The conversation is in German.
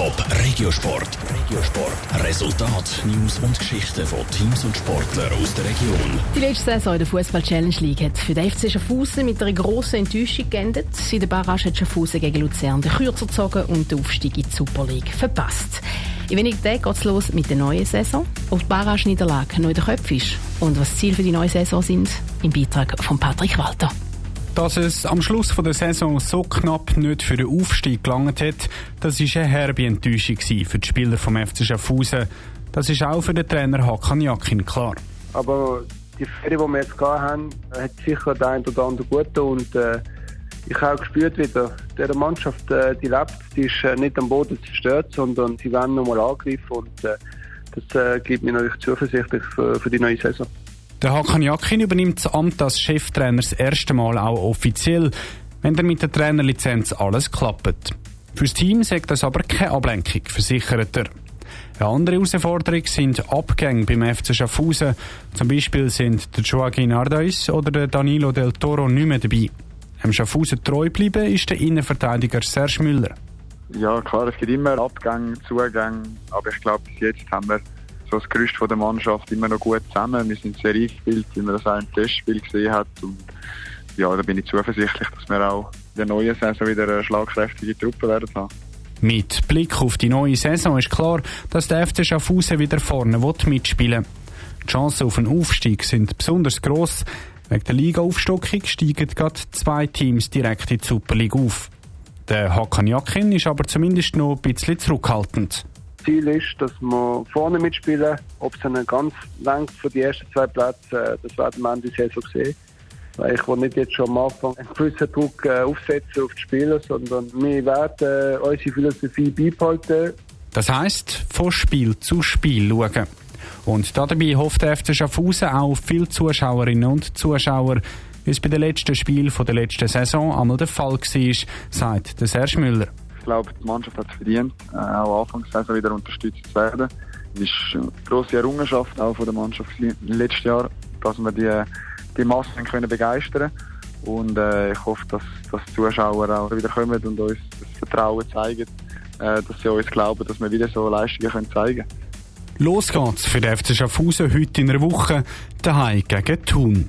Top Regiosport. Regiosport. Resultat, News und Geschichten von Teams und Sportlern aus der Region. Die letzte Saison in der Fußball Challenge League hat für den FC Schaffhausen mit einer grossen Enttäuschung geendet. In der Barrage hat Schaffhausen gegen Luzern den Kürzer gezogen und den Aufstieg in die Super League verpasst. In wenigen Tagen geht es los mit der neuen Saison. Ob die Barrage-Niederlage noch in den Köpfen ist und was die Ziele für die neue Saison sind, im Beitrag von Patrick Walter. Dass es am Schluss der Saison so knapp nicht für den Aufstieg gelangt hat, das war eine herbe Enttäuschung für die Spieler vom FC Schaffhausen. Das ist auch für den Trainer Hakan Jakin klar. Aber die Ferien, die wir jetzt haben, hat sicher der ein oder andere gut und äh, ich habe auch gespürt wieder, diese Mannschaft, äh, die lebt, die ist äh, nicht am Boden zerstört, sondern sie werden nochmal angreifen und äh, das äh, gibt mir natürlich zuversichtlich für, für die neue Saison. Der Hakan Jakin übernimmt das Amt als Cheftrainer das erste Mal auch offiziell, wenn er mit der Trainerlizenz alles klappt. Fürs Team sagt das aber keine Ablenkung, versichert er. Eine andere Herausforderung sind Abgänge beim FC Schaffhausen. Zum Beispiel sind der Joaquin Ardais oder der Danilo Del Toro nicht mehr dabei. Dem Schaffhausen treu bleiben ist der Innenverteidiger Serge Müller. Ja, klar, es gibt immer Abgänge, Zugänge, aber ich glaube, bis jetzt haben wir so das Gerüst von der Mannschaft immer noch gut zusammen. Wir sind sehr eingespielt, wie man das auch im Testspiel gesehen hat. Und ja, da bin ich zuversichtlich, dass wir auch in der neuen Saison wieder eine schlagkräftige Truppe werden haben. Mit Blick auf die neue Saison ist klar, dass der FC Schaffhausen wieder vorne mitspielen will. Die Chancen auf einen Aufstieg sind besonders gross. Wegen der Liga-Aufstockung steigen gerade zwei Teams direkt in die Super League auf. Der Hakan Jakin ist aber zumindest noch ein bisschen zurückhaltend. Ziel ist, dass wir vorne mitspielen. Ob es dann ganz lang für die ersten zwei Plätze, das werden wir Ende Saison sehen. Weil ich will nicht jetzt schon am Anfang einen gewissen Druck äh, aufsetzen auf die Spieler, sondern wir werden äh, unsere Philosophie beibehalten. Das heisst, von Spiel zu Spiel schauen. Und dabei hofft der FC Schaffhausen auch viele Zuschauerinnen und Zuschauer, wie es bei den letzten Spielen der letzten Saison einmal der Fall war, sagt Serge Müller. Ich glaube, die Mannschaft hat es verdient, äh, auch Anfangssaison wieder unterstützt zu werden. Es ist eine grosse Errungenschaft auch von der Mannschaft im letzten Jahr, dass wir die, die Massen können begeistern und äh, ich hoffe, dass, dass die Zuschauer auch wieder kommen und uns das Vertrauen zeigen, äh, dass sie uns glauben, dass wir wieder so Leistungen können zeigen können. Los geht's für den FC Schaffhausen heute in einer Woche, daheim gegen Thun.